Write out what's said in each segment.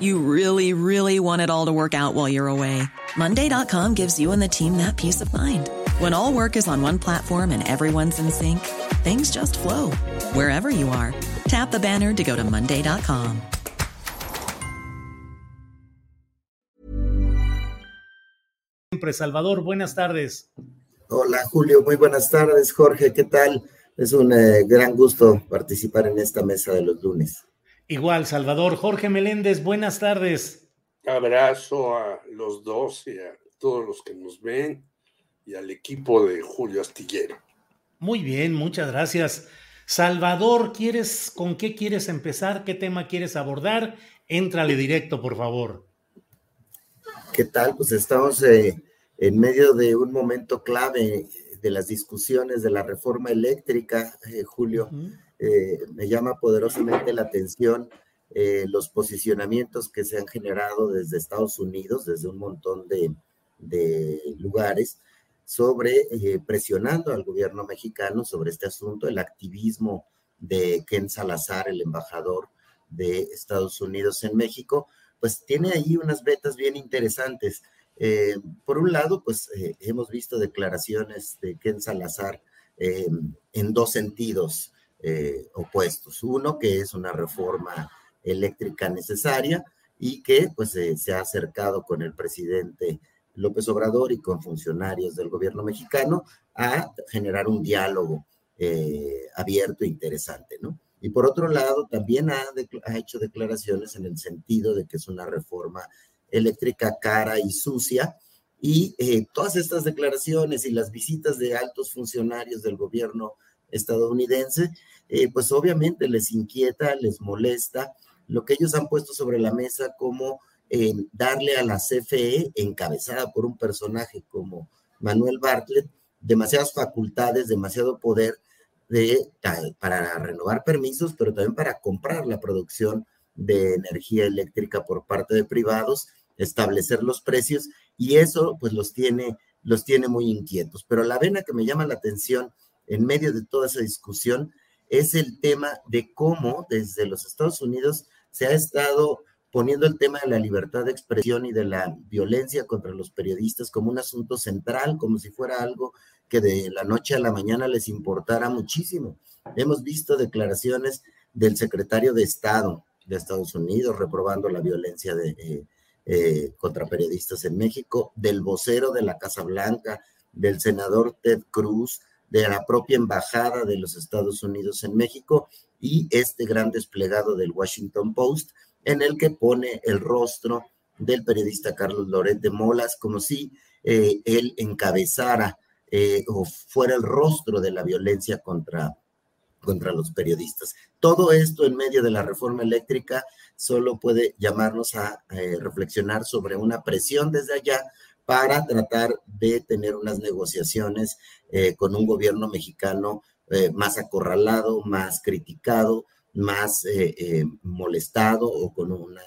You really, really want it all to work out while you're away. Monday.com gives you and the team that peace of mind. When all work is on one platform and everyone's in sync, things just flow wherever you are. Tap the banner to go to Monday.com. Siempre, Salvador, buenas tardes. Hola Julio, muy buenas tardes. Jorge, ¿qué tal? Es un eh, gran gusto participar en esta mesa de los lunes. Igual, Salvador. Jorge Meléndez, buenas tardes. Abrazo a los dos y a todos los que nos ven y al equipo de Julio Astillero. Muy bien, muchas gracias. Salvador, ¿quieres, ¿con qué quieres empezar? ¿Qué tema quieres abordar? Éntrale directo, por favor. ¿Qué tal? Pues estamos eh, en medio de un momento clave de las discusiones de la reforma eléctrica, eh, Julio. Eh, me llama poderosamente la atención eh, los posicionamientos que se han generado desde Estados Unidos, desde un montón de, lugares, sobre eh, presionando al gobierno mexicano sobre este asunto, el activismo de Ken Salazar, el embajador de Estados Unidos en México, pues tiene ahí unas vetas bien interesantes. Por un lado, pues hemos visto declaraciones de Ken Salazar en dos sentidos opuestos. Uno, que es una reforma eléctrica necesaria y que pues se ha acercado con el presidente López Obrador y con funcionarios del gobierno mexicano a generar un diálogo eh, abierto e interesante, ¿no? Y por otro lado, también ha, hecho declaraciones en el sentido de que es una reforma eléctrica cara y sucia, y eh, todas estas declaraciones y las visitas de altos funcionarios del gobierno estadounidense, eh, pues obviamente les inquieta, les molesta lo que ellos han puesto sobre la mesa como eh, darle a la CFE, encabezada por un personaje como Manuel Bartlett, demasiadas facultades, demasiado poder de, para renovar permisos, pero también para comprar la producción de energía eléctrica por parte de privados, establecer los precios y eso pues los tiene, los tiene muy inquietos. Pero la vena que me llama la atención en medio de toda esa discusión es el tema de cómo desde los Estados Unidos se ha estado poniendo el tema de la libertad de expresión y de la violencia contra los periodistas como un asunto central, como si fuera algo que de la noche a la mañana les importara muchísimo. Hemos visto declaraciones del secretario de Estado de Estados Unidos reprobando la violencia eh, eh, contra periodistas en México, del vocero de la Casa Blanca, del senador Ted Cruz, de la propia embajada de los Estados Unidos en México y este gran desplegado del Washington Post en el que pone el rostro del periodista Carlos Loret de Molas como si eh, él encabezara eh, o fuera el rostro de la violencia contra, contra los periodistas. Todo esto en medio de la reforma eléctrica solo puede llamarnos a eh, reflexionar sobre una presión desde allá para tratar de tener unas negociaciones con un gobierno mexicano eh, más acorralado, más criticado, más eh, eh, molestado o con una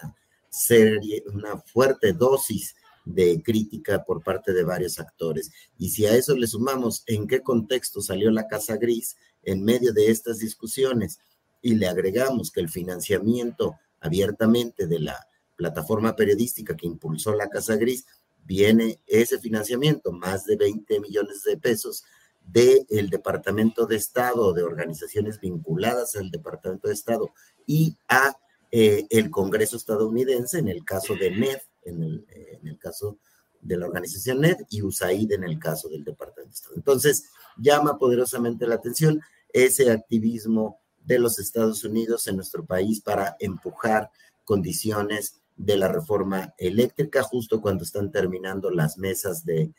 serie, una fuerte dosis de crítica por parte de varios actores. Y si a eso le sumamos en qué contexto salió la Casa Gris en medio de estas discusiones y le agregamos que el financiamiento abiertamente de la plataforma periodística que impulsó la Casa Gris, viene ese financiamiento, más de 20 millones de pesos, del Departamento de Estado, de organizaciones vinculadas al Departamento de Estado y a eh, el Congreso estadounidense, en el caso de NEF, en el, en el caso de la organización NED y USAID en el caso del Departamento de Estado. Entonces, llama poderosamente la atención ese activismo de los Estados Unidos en nuestro país para empujar condiciones de la reforma eléctrica justo cuando están terminando las mesas de,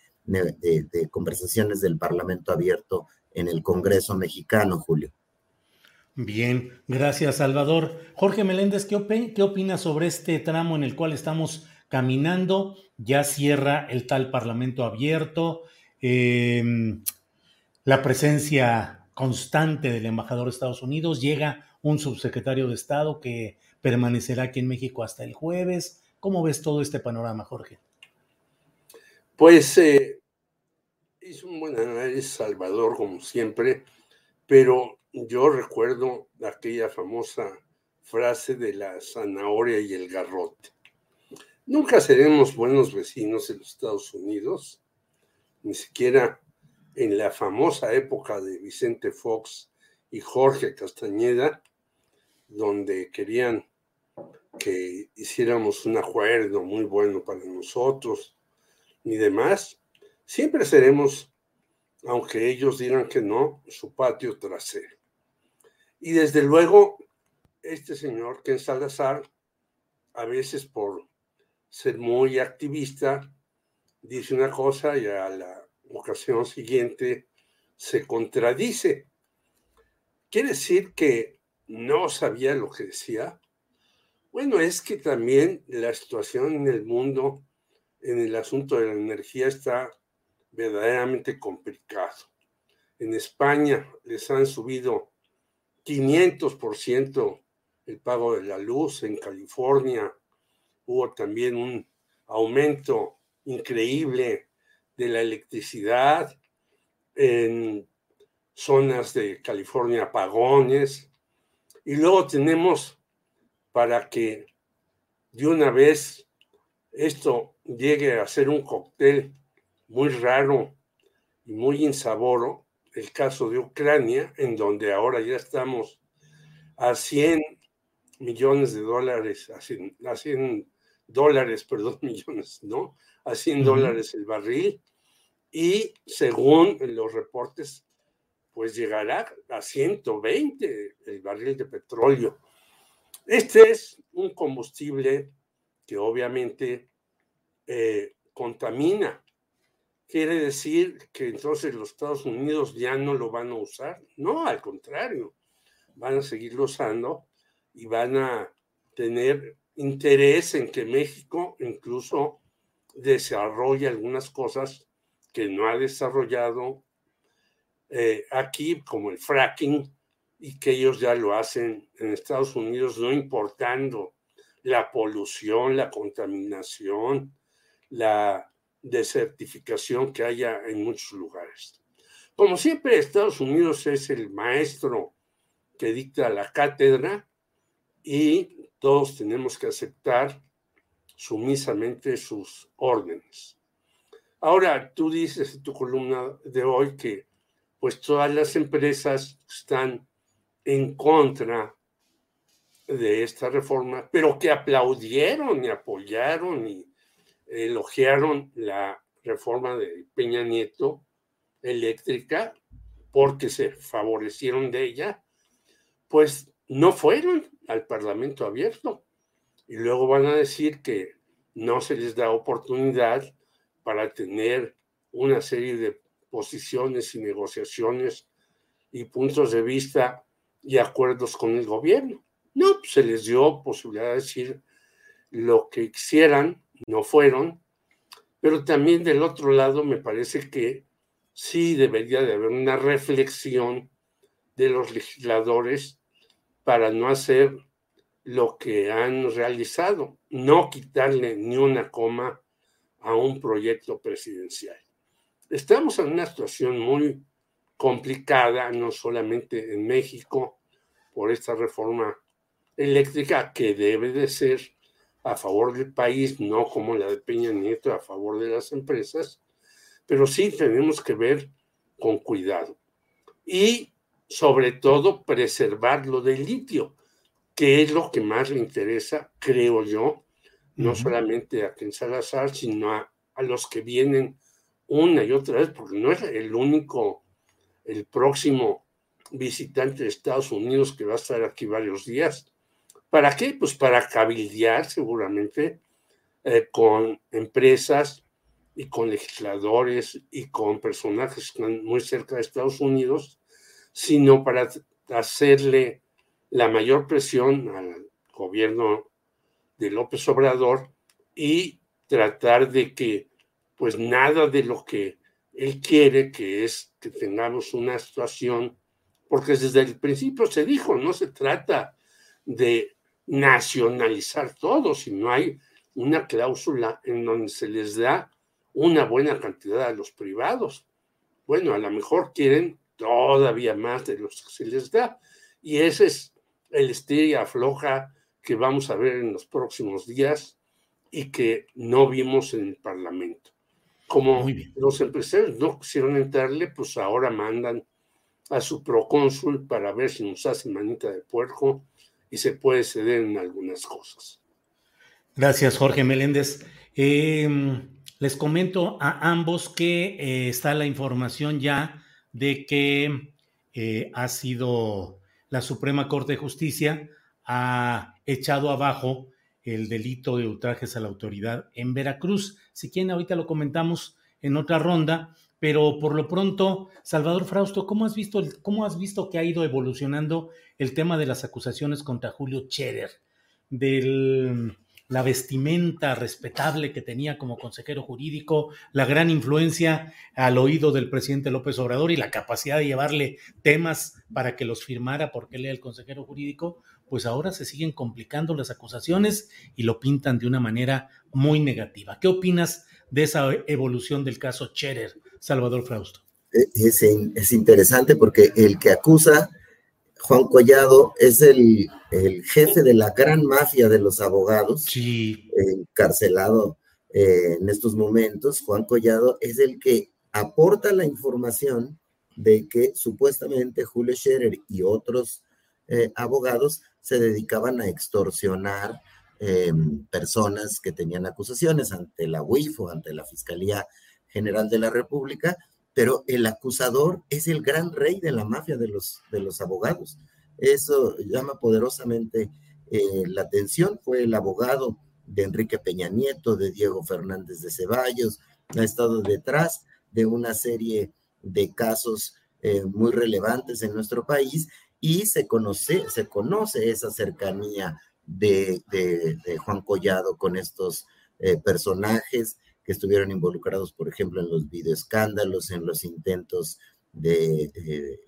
conversaciones del Parlamento abierto en el Congreso mexicano, Julio. Bien, gracias Salvador. Jorge Meléndez, ¿qué, ¿qué opinas sobre este tramo en el cual estamos caminando? Ya cierra el tal Parlamento abierto, em, la presencia constante del embajador de Estados Unidos, llega un subsecretario de Estado que permanecerá aquí en México hasta el jueves. ¿Cómo ves todo este panorama, Jorge? Pues eh, un buen análisis, Salvador, como siempre, pero yo recuerdo aquella famosa frase de la zanahoria y el garrote. Nunca seremos buenos vecinos en los Estados Unidos, ni siquiera en la famosa época de Vicente Fox y Jorge Castañeda, donde querían que hiciéramos un acuerdo muy bueno para nosotros ni demás, siempre seremos, aunque ellos digan que no, su patio trasero. Y desde luego, este señor Ken Salazar, a veces por ser muy activista, dice una cosa y a la ocasión siguiente se contradice. Quiere decir que no sabía lo que decía. Bueno, es que también la situación en el mundo, en el asunto de la energía, está verdaderamente complicado. En España les han subido 500% el pago de la luz, en California hubo también un aumento increíble de la electricidad, en zonas de California apagones, y luego tenemos para que de una vez esto llegue a ser un cóctel muy raro y muy insaboro, el caso de Ucrania, en donde ahora ya estamos a 100 millones de dólares, a 100, dólares, perdón, millones, ¿no? A 100 dólares el barril y según los reportes, pues llegará a 120 el barril de petróleo. Este es un combustible que obviamente eh, contamina. ¿Quiere decir que entonces los Estados Unidos ya no lo van a usar? No, al contrario, van a seguirlo usando y van a tener interés en que México incluso desarrolle algunas cosas que no ha desarrollado eh, aquí, como el fracking, y que ellos ya lo hacen en Estados Unidos, no importando la polución, la contaminación, la desertificación que haya en muchos lugares. Como siempre, Estados Unidos es el maestro que dicta la cátedra y todos tenemos que aceptar sumisamente sus órdenes. Ahora, tú dices en tu columna de hoy que pues todas las empresas están en contra de esta reforma, pero que aplaudieron y apoyaron y elogiaron la reforma de Peña Nieto eléctrica porque se favorecieron de ella, pues no fueron al Parlamento abierto. Y luego van a decir que no se les da oportunidad para tener una serie de posiciones y negociaciones y puntos de vista y acuerdos con el gobierno. No, pues, se les dio posibilidad de decir lo que quisieran, no fueron, pero también del otro lado me parece que sí debería de haber una reflexión de los legisladores para no hacer lo que han realizado, no quitarle ni una coma a un proyecto presidencial. Estamos en una situación muy complicada, no solamente en México, por esta reforma eléctrica que debe de ser a favor del país, no como la de Peña Nieto, a favor de las empresas, pero sí tenemos que ver con cuidado. Y sobre todo preservar lo del litio, que es lo que más le interesa, creo yo, no solamente a Ken Salazar, sino a, a los que vienen una y otra vez, porque no es el único, el próximo visitante de Estados Unidos que va a estar aquí varios días. ¿Para qué? Pues para cabildear seguramente eh, con empresas y con legisladores y con personajes que están muy cerca de Estados Unidos, sino para hacerle la mayor presión al gobierno de López Obrador y tratar de que pues nada de lo que él quiere, que es que tengamos una situación, porque desde el principio se dijo, no se trata de nacionalizar todo, sino hay una cláusula en donde se les da una buena cantidad a los privados. Bueno, a lo mejor quieren todavía más de los que se les da. Y ese es el estrella afloja que vamos a ver en los próximos días y que no vimos en el Parlamento. Como los empresarios no quisieron entrarle, pues ahora mandan a su procónsul para ver si nos hace manita de puerco y se puede ceder en algunas cosas. Gracias, Jorge Meléndez. Em, les comento a ambos que eh, está la información ya de que eh, ha sido la Suprema Corte de Justicia ha echado abajo el delito de ultrajes a la autoridad en Veracruz. Si quieren, ahorita lo comentamos en otra ronda, pero por lo pronto, Salvador Frausto, ¿cómo has visto, cómo has visto que ha ido evolucionando el tema de las acusaciones contra Julio Scherer, de la vestimenta respetable que tenía como consejero jurídico, la gran influencia al oído del presidente López Obrador y la capacidad de llevarle temas para que los firmara porque él era el consejero jurídico, pues ahora se siguen complicando las acusaciones y lo pintan de una manera muy negativa. ¿Qué opinas de esa evolución del caso Cherer, Salvador Frausto? Eh, es, es interesante porque el que acusa, Juan Collado, es el, jefe de la gran mafia de los abogados, sí. encarcelado eh, en estos momentos. Juan Collado es el que aporta la información de que supuestamente Julio Scherer y otros eh, abogados se dedicaban a extorsionar em, personas que tenían acusaciones ante la UIF o ante la Fiscalía General de la República, pero el acusador es el gran rey de la mafia de los, de los abogados. Eso llama poderosamente eh, la atención. Fue el abogado de Enrique Peña Nieto, de Diego Fernández de Ceballos, ha estado detrás de una serie de casos eh, muy relevantes en nuestro país y se conoce, se conoce esa cercanía de, Juan Collado con estos eh, personajes que estuvieron involucrados, por ejemplo, en los videoescándalos, en los intentos de,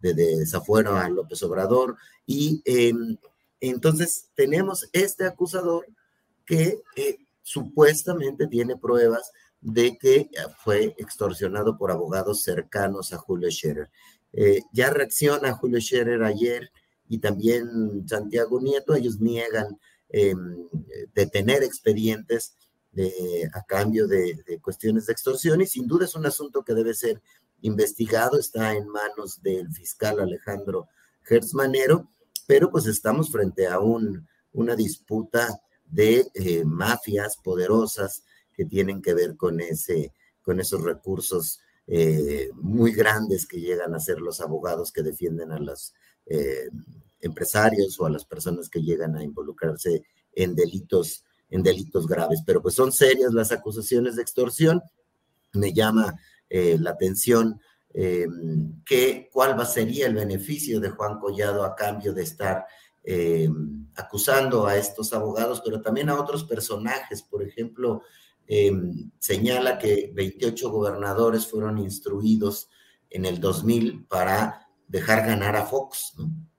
de, desafuero a López Obrador. Y em, entonces tenemos este acusador que eh, supuestamente tiene pruebas de que fue extorsionado por abogados cercanos a Julio Scherer. Eh, ya reacciona Julio Scherer ayer y también Santiago Nieto, ellos niegan em, detener expedientes a cambio de, cuestiones de extorsión y sin duda es un asunto que debe ser investigado, está en manos del fiscal Alejandro Manero, pero pues estamos frente a un, una disputa de eh, mafias poderosas que tienen que ver con esos recursos eh, muy grandes que llegan a ser los abogados que defienden a los eh, empresarios o a las personas que llegan a involucrarse en delitos, en delitos graves. Pero pues son serias las acusaciones de extorsión. Me llama eh, la atención que cuál va, sería el beneficio de Juan Collado a cambio de estar acusando a estos abogados, pero también a otros personajes, por ejemplo, Em, señala que 28 gobernadores fueron instruidos en el 2000 para dejar ganar a Fox,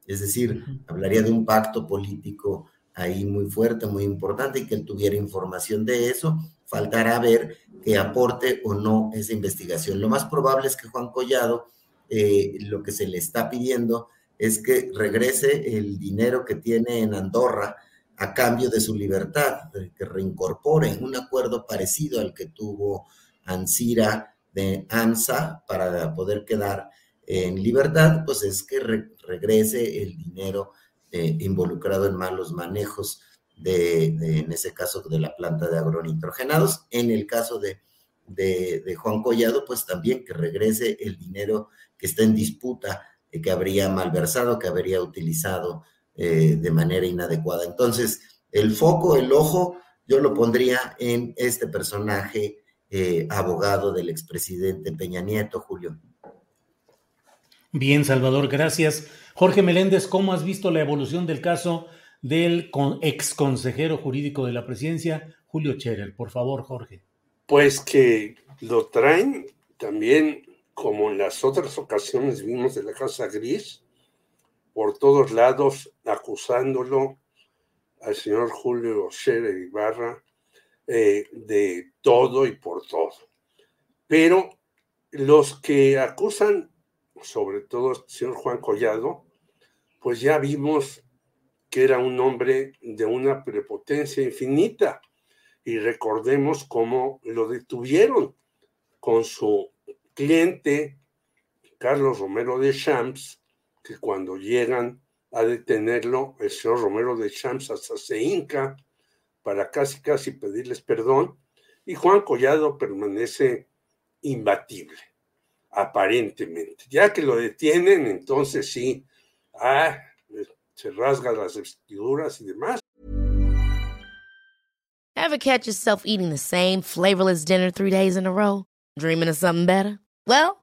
Es decir, hablaría de un pacto político ahí muy fuerte, muy importante y que él tuviera información de eso. Faltará ver que aporte o no esa investigación. Lo más probable es que Juan Collado, eh, lo que se le está pidiendo es que regrese el dinero que tiene en Andorra, a cambio de su libertad, que reincorpore un acuerdo parecido al que tuvo Ansira de AMSA para poder quedar en libertad, pues es que regrese el dinero eh, involucrado en malos manejos de, en ese caso, de la planta de agronitrogenados. En el caso de de, Juan Collado, pues también que regrese el dinero que está en disputa, eh, que habría malversado, que habría utilizado eh, de manera inadecuada. Entonces, el foco, el ojo, yo lo pondría en este personaje eh, abogado del expresidente Peña Nieto, Julio. Bien, Salvador, gracias. Jorge Meléndez, ¿cómo has visto la evolución del caso del ex consejero jurídico de la presidencia, Julio Scherer? Por favor, Jorge. Pues que lo traen también, como en las otras ocasiones vimos de la Casa Gris, por todos lados acusándolo al señor Julio Scherer Ibarra eh, de todo y por todo. Pero los que acusan, sobre todo el señor Juan Collado, pues ya vimos que era un hombre de una prepotencia infinita y recordemos cómo lo detuvieron con su cliente Carlos Romero de Champs, que cuando llegan a detenerlo, el señor Romero de Champs hasta se hinca para casi casi pedirles perdón y Juan Collado permanece imbatible, aparentemente. Ya que lo detienen, entonces sí, ah, se rasga las vestiduras y demás, Ever catch yourself eating the same flavorless dinner three days in a row? Dreaming of something better? Well,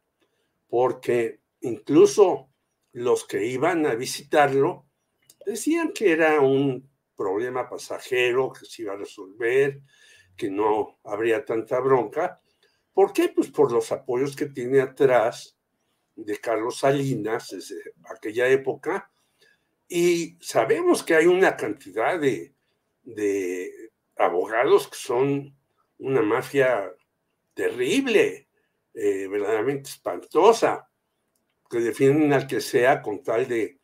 Porque incluso los que iban a visitarlo decían que era un problema pasajero, que se iba a resolver, que no habría tanta bronca. ¿Por qué? Pues por los apoyos que tiene atrás de Carlos Salinas desde aquella época. Y sabemos que hay una cantidad de, de abogados que son una mafia terrible, eh, verdaderamente espantosa, que defienden al que sea con tal de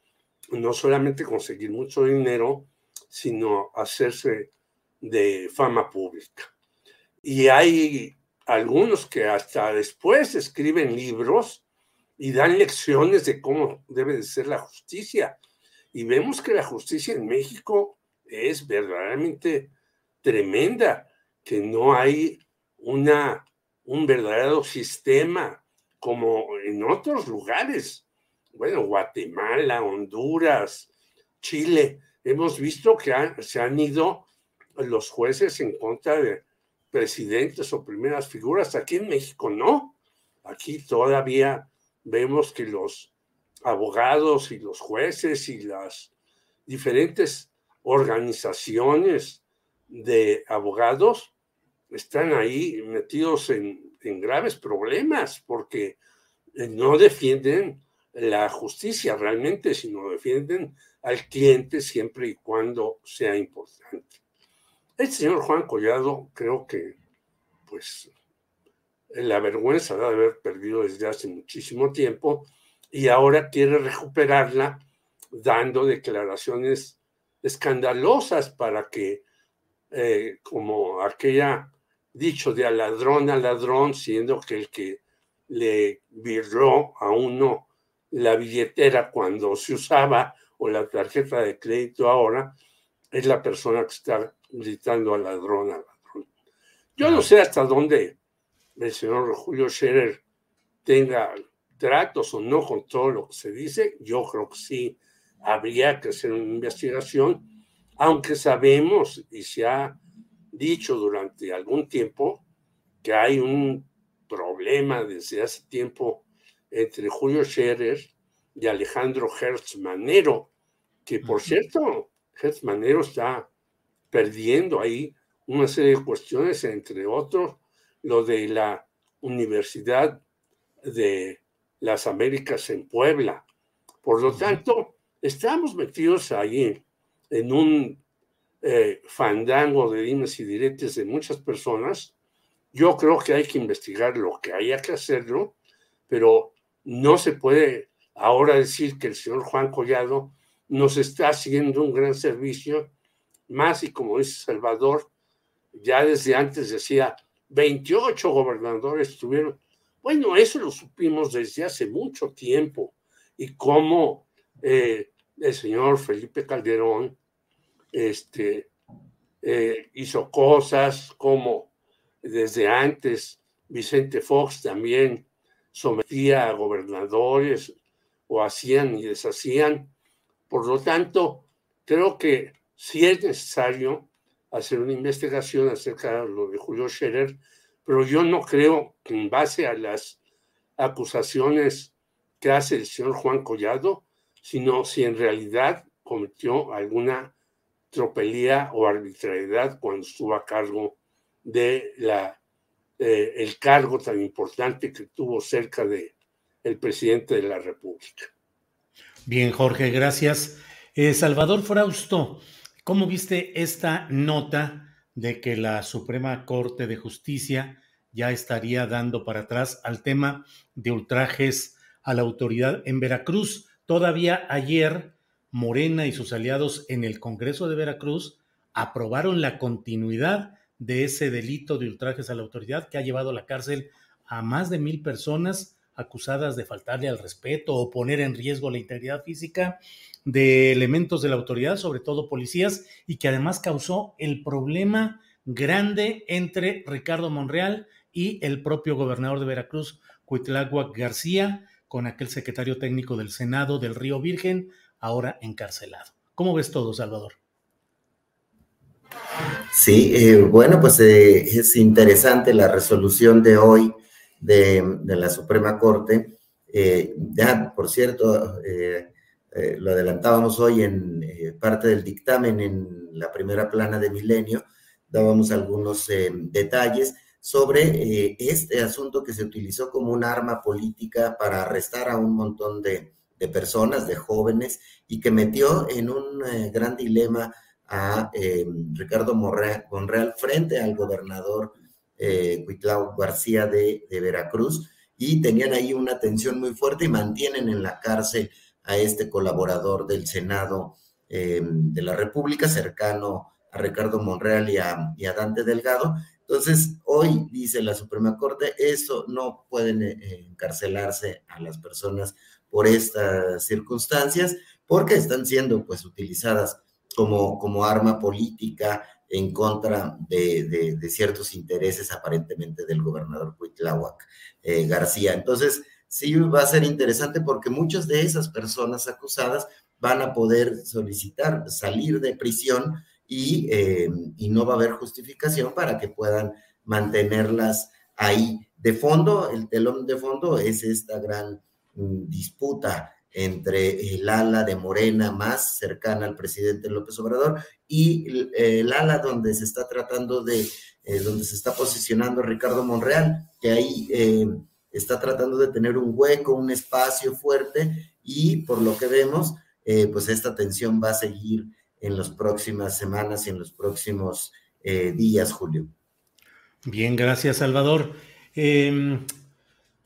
no solamente conseguir mucho dinero, sino hacerse de fama pública. Y hay algunos que hasta después escriben libros y dan lecciones de cómo debe de ser la justicia. Y vemos que la justicia en México es verdaderamente tremenda, que no hay una un verdadero sistema como en otros lugares. Bueno, Guatemala, Honduras, Chile. Hemos visto que se han ido los jueces en contra de presidentes o primeras figuras. Aquí en México no. Aquí todavía vemos que los abogados y los jueces y las diferentes organizaciones de abogados están ahí metidos en, graves problemas porque eh, no defienden la justicia realmente, sino defienden al cliente siempre y cuando sea importante. El señor Juan Collado creo que, pues, la vergüenza de haber perdido desde hace muchísimo tiempo y ahora quiere recuperarla dando declaraciones escandalosas para que, eh, como aquella dicho de a ladrón a ladrón, siendo que el que le viró a uno la billetera cuando se usaba o la tarjeta de crédito ahora, es la persona que está gritando a ladrón a ladrón. Yo no sé hasta dónde el señor Julio Scherer tenga tratos o no con todo lo que se dice. Yo creo que sí habría que hacer una investigación, aunque sabemos y se ha dicho durante algún tiempo que hay un problema desde hace tiempo entre Julio Scherer y Alejandro Hertz Manero, que por cierto, Hertz Manero está perdiendo ahí una serie de cuestiones, entre otros, lo de la Universidad de las Américas en Puebla. Por lo tanto, estamos metidos ahí en un eh, fandango de dimes y diretes de muchas personas. Yo creo que hay que investigar lo que haya que hacerlo, pero no se puede ahora decir que el señor Juan Collado nos está haciendo un gran servicio, más y como dice Salvador, ya desde antes decía, 28 gobernadores tuvieron. Bueno, eso lo supimos desde hace mucho tiempo y cómo eh, el señor Felipe Calderón este, eh, hizo cosas, como desde antes Vicente Fox también sometía a gobernadores o hacían y deshacían. Por lo tanto, creo que si es necesario hacer una investigación acerca de lo de Julio Scherer, pero yo no creo que en base a las acusaciones que hace el señor Juan Collado, sino si en realidad cometió alguna tropelía o arbitrariedad cuando estuvo a cargo de la, eh, el cargo tan importante que tuvo cerca de el presidente de la República. Bien, Jorge, gracias. Eh, Salvador Frausto, ¿cómo viste esta nota de que la Suprema Corte de Justicia ya estaría dando para atrás al tema de ultrajes a la autoridad en Veracruz? Todavía ayer, Morena y sus aliados en el Congreso de Veracruz aprobaron la continuidad de ese delito de ultrajes a la autoridad que ha llevado a la cárcel a más de mil personas acusadas de faltarle al respeto o poner en riesgo la integridad física de elementos de la autoridad, sobre todo policías, y que además causó el problema grande entre Ricardo Monreal y el propio gobernador de Veracruz, Cuitláhuac García, con aquel secretario técnico del Senado del Río Virgen, ahora encarcelado. ¿Cómo ves todo, Salvador? Sí, eh, bueno, pues eh, es interesante la resolución de hoy de, la Suprema Corte. Eh, ya, por cierto, lo adelantábamos hoy en parte del dictamen en la primera plana de Milenio, dábamos algunos detalles sobre este asunto que se utilizó como un arma política para arrestar a un montón de, personas, de jóvenes, y que metió en un gran dilema a Ricardo Monreal frente al gobernador eh, García de, Veracruz, y tenían ahí una tensión muy fuerte y mantienen en la cárcel a este colaborador del Senado eh, de la República, cercano a Ricardo Monreal y a, Dante Delgado. Entonces, hoy dice la Suprema Corte, eso no pueden eh, encarcelarse a las personas por estas circunstancias, porque están siendo pues utilizadas como, como arma política en contra de, ciertos intereses aparentemente del gobernador Cuitláhuac eh, García. Entonces, sí va a ser interesante porque muchas de esas personas acusadas van a poder solicitar salir de prisión y, eh, y no va a haber justificación para que puedan mantenerlas ahí. De fondo, el telón de fondo es esta gran disputa entre el ala de Morena más cercana al presidente López Obrador y el, ala donde se está tratando de, eh, donde se está posicionando Ricardo Monreal, que ahí eh, está tratando de tener un hueco, un espacio fuerte y por lo que vemos, eh, pues esta tensión va a seguir en las próximas semanas y en los próximos días, Julio. Bien, gracias, Salvador.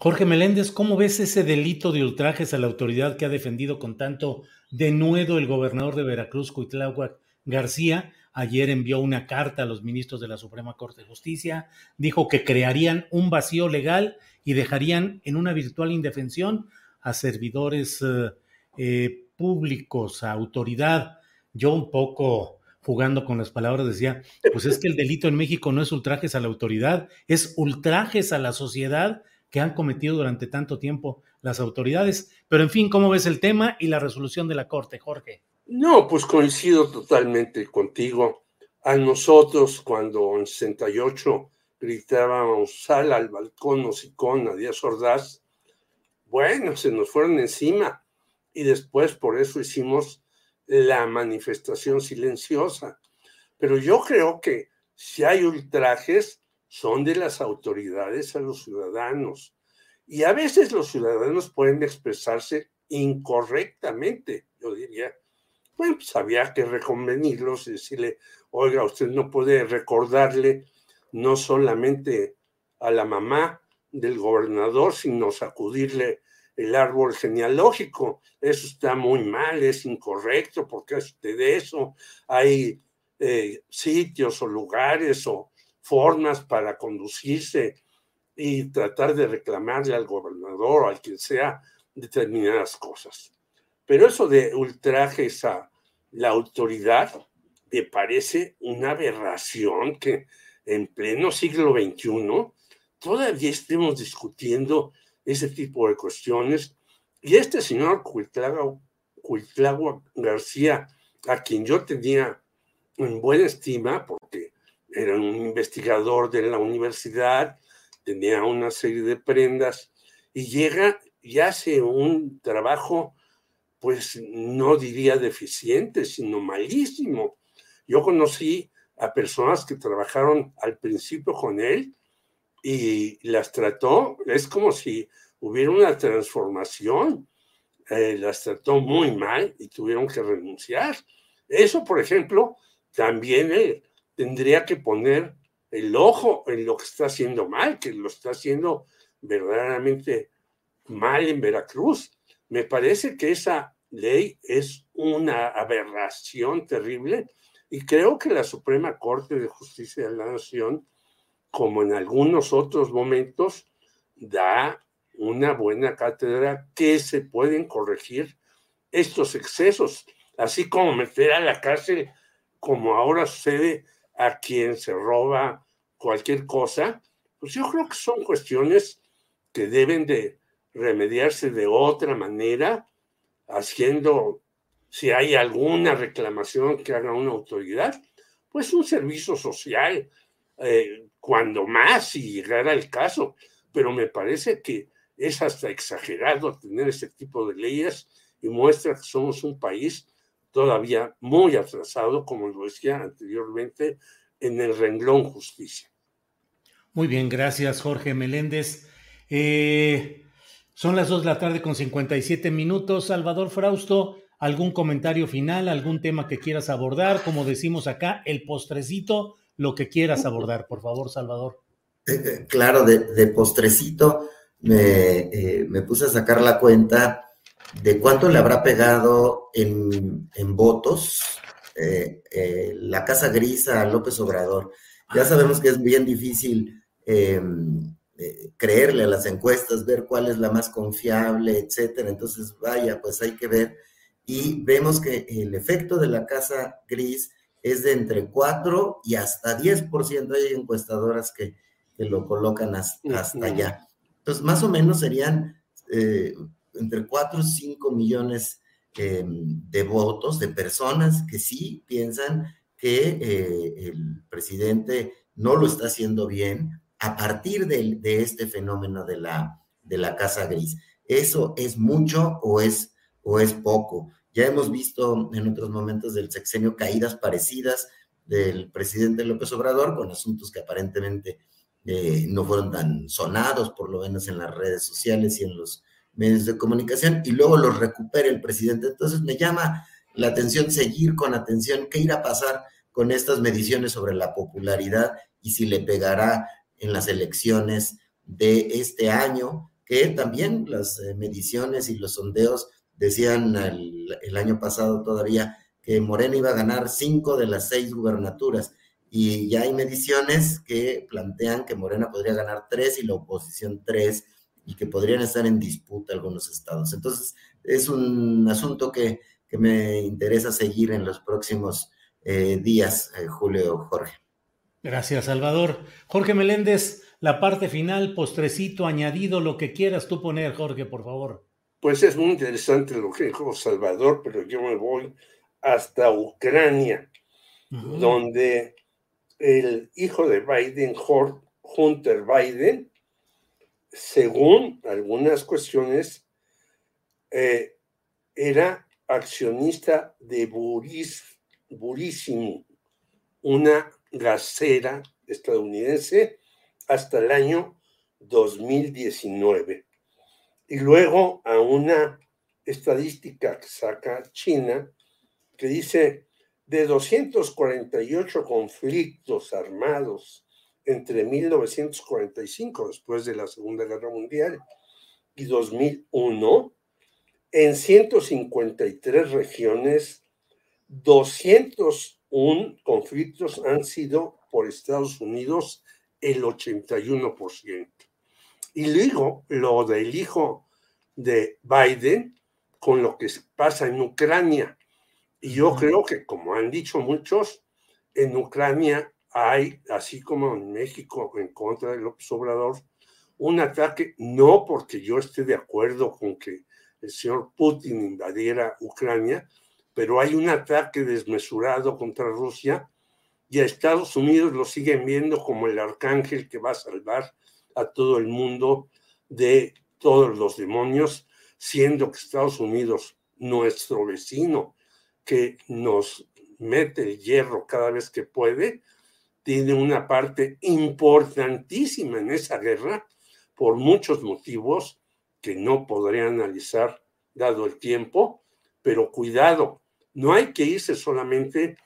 Jorge Meléndez, ¿cómo ves ese delito de ultrajes a la autoridad que ha defendido con tanto denuedo el gobernador de Veracruz, Cuitláhuac García? Ayer envió una carta a los ministros de la Suprema Corte de Justicia, dijo que crearían un vacío legal y dejarían en una virtual indefensión a servidores eh, eh, públicos, a autoridad. Yo un poco jugando con las palabras decía, pues es que el delito en México no es ultrajes a la autoridad, es ultrajes a la sociedad que han cometido durante tanto tiempo las autoridades. Pero en fin, ¿cómo ves el tema y la resolución de la Corte, Jorge? No, pues coincido totalmente contigo. a nosotros cuando en 68 gritábamos sal al balcón con a Díaz Ordaz, bueno, se nos fueron encima y después por eso hicimos la manifestación silenciosa. Pero yo creo que si hay ultrajes, son de las autoridades a los ciudadanos. Y a veces los ciudadanos pueden expresarse incorrectamente, yo diría. Bueno, pues había que reconvenirlos y decirle, oiga, usted no puede recordarle no solamente a la mamá del gobernador, sino sacudirle el árbol genealógico. Eso está muy mal, es incorrecto, porque de eso. Hay eh, sitios o lugares o formas para conducirse y tratar de reclamarle al gobernador o al quien sea determinadas cosas. Pero eso de ultrajes a la autoridad me parece una aberración que en pleno siglo XXI todavía estemos discutiendo ese tipo de cuestiones. Y este señor Cuitlagua García, a quien yo tenía en buena estima, porque era un investigador de la universidad, tenía una serie de prendas, y llega y hace un trabajo, pues no diría deficiente, sino malísimo. Yo conocí a personas que trabajaron al principio con él y las trató, es como si hubiera una transformación, eh, las trató muy mal y tuvieron que renunciar. Eso, por ejemplo, también eh, tendría que poner el ojo en lo que está haciendo mal, que lo está haciendo verdaderamente mal en Veracruz. Me parece que esa ley es una aberración terrible y creo que la Suprema Corte de Justicia de la Nación, como en algunos otros momentos, da una buena cátedra que se pueden corregir estos excesos, así como meter a la cárcel, como ahora sucede a quien se roba cualquier cosa, pues yo creo que son cuestiones que deben de remediarse de otra manera, haciendo si hay alguna reclamación que haga una autoridad, pues un servicio social, eh, cuando más si llegara el caso. Pero me parece que es hasta exagerado tener ese tipo de leyes y muestra que somos un país todavía muy atrasado, como lo decía anteriormente, en el renglón justicia. Muy bien, gracias Jorge Meléndez. Eh, son las dos de la tarde con 57 minutos. Salvador Frausto, ¿Algún comentario final, algún tema que quieras abordar? Como decimos acá, el postrecito, lo que quieras abordar, por favor, Salvador. Eh, eh, claro, de, postrecito me, eh, me, puse a sacar la cuenta de cuánto le habrá pegado en, votos la Casa Gris a López Obrador. Ya sabemos que es bien difícil em, creerle a las encuestas, ver cuál es la más confiable, etcétera. Entonces, vaya, pues hay que ver y vemos que el efecto de la casa gris es de entre 4 y hasta 10%. Hay encuestadoras que, lo colocan hasta, allá. Entonces, más o menos serían eh, entre 4 y 5 millones eh, de votos de personas que sí piensan que eh, el presidente no lo está haciendo bien a partir de, de este fenómeno de la, de la casa gris. ¿Eso es mucho o es, o es poco? Ya hemos visto en otros momentos del sexenio caídas parecidas del presidente López Obrador con asuntos que aparentemente eh, no fueron tan sonados, por lo menos en las redes sociales y en los medios de comunicación, y luego los recupera el presidente. Entonces me llama la atención seguir con atención qué irá a pasar con estas mediciones sobre la popularidad y si le pegará en las elecciones de este año, que también las eh, mediciones y los sondeos Decían el, año pasado todavía que Morena iba a ganar cinco de las seis gubernaturas y ya hay mediciones que plantean que Morena podría ganar tres y la oposición tres y que podrían estar en disputa algunos estados. Entonces, es un asunto que, me interesa seguir en los próximos eh, días, eh, Julio Jorge. Gracias, Salvador. Jorge Meléndez, la parte final, postrecito, añadido, lo que quieras tú poner, Jorge, por favor. Pues es muy interesante lo que dijo Salvador, pero yo me voy hasta Ucrania. donde el hijo de Biden, Hunter Biden, según algunas cuestiones, eh, era accionista de Buris, Burísimo, una gasera estadounidense, hasta el año 2019. Y luego a una estadística que saca China, que dice de 248 conflictos armados entre 1945, después de la Segunda Guerra Mundial, y 2001, en 153 regiones, 201 conflictos han sido por Estados Unidos el 81%. Y luego lo del hijo de Biden con lo que pasa en Ucrania. Y yo creo que, como han dicho muchos, en Ucrania hay, así como en México en contra del Obrador, un ataque, no porque yo esté de acuerdo con que el señor Putin invadiera Ucrania, pero hay un ataque desmesurado contra Rusia y a Estados Unidos lo siguen viendo como el arcángel que va a salvar a todo el mundo de todos los demonios, siendo que Estados Unidos, nuestro vecino, que nos mete el hierro cada vez que puede, tiene una parte importantísima en esa guerra por muchos motivos que no podría analizar dado el tiempo, pero cuidado, no hay que irse solamente,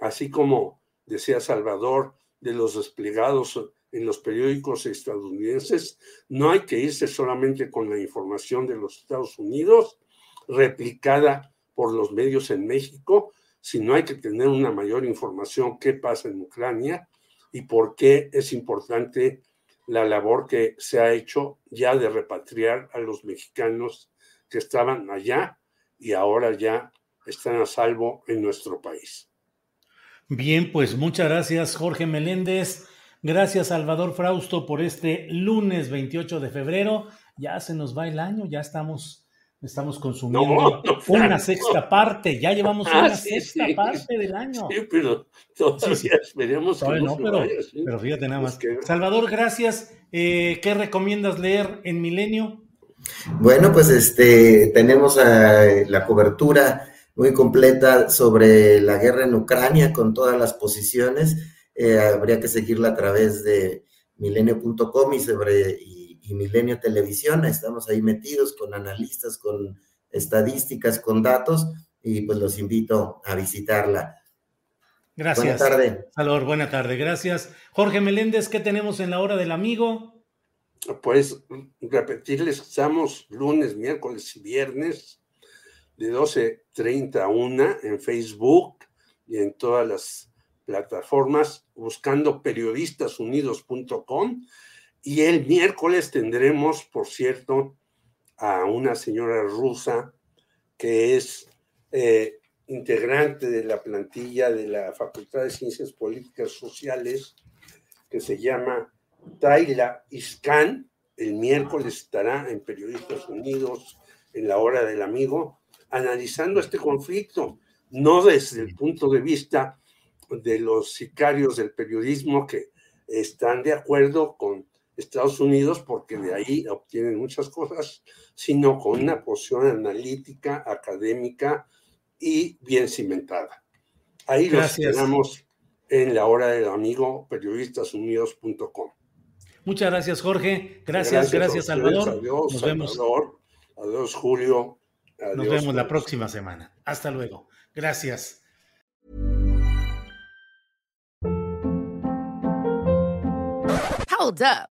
así como decía Salvador, de los desplegados en los periódicos estadounidenses, no hay que irse solamente con la información de los Estados Unidos, replicada por los medios en México, sino hay que tener una mayor información qué pasa en Ucrania y por qué es importante la labor que se ha hecho ya de repatriar a los mexicanos que estaban allá y ahora ya están a salvo en nuestro país. Bien, pues muchas gracias Jorge Meléndez. Gracias Salvador Frausto por este lunes 28 de febrero. Ya se nos va el año, ya estamos, estamos consumiendo una sexta parte. Ya llevamos ah, una sexta parte del año. Sí, pero todavía esperemos que no, pero, pero, fíjate nada más. Salvador, gracias. Eh, ¿Qué recomiendas leer en Milenio? Bueno, pues este tenemos eh, la cobertura muy completa sobre la guerra en Ucrania con todas las posiciones. Eh, habría que seguirla a través de milenio.com y sobre y, Milenio Televisión. Estamos ahí metidos con analistas, con estadísticas, con datos y pues los invito a visitarla. Gracias. Buenas tardes. Salvador, buena tarde. Gracias. Jorge Meléndez, ¿qué tenemos en la hora del amigo? Pues repetirles, estamos lunes, miércoles y viernes de 12.30 a 1 en Facebook y en todas las plataformas buscando periodistasunidos.com y el miércoles tendremos, por cierto, a una señora rusa que es eh, integrante de la plantilla de la Facultad de Ciencias Políticas Sociales, que se llama Tayla Iskan. El miércoles estará en Periodistas Unidos en la hora del amigo analizando este conflicto, no desde el punto de vista de los sicarios del periodismo que están de acuerdo con Estados Unidos porque de ahí obtienen muchas cosas, sino con una posición analítica, académica y bien cimentada. Ahí lo esperamos en la hora del amigo periodistasunidos.com. Muchas gracias, Jorge. Gracias, gracias, Salvador. Adiós, Nos vemos. Adiós, Julio. Adiós, Nos vemos la próxima semana. Hasta luego. Gracias. Hold up.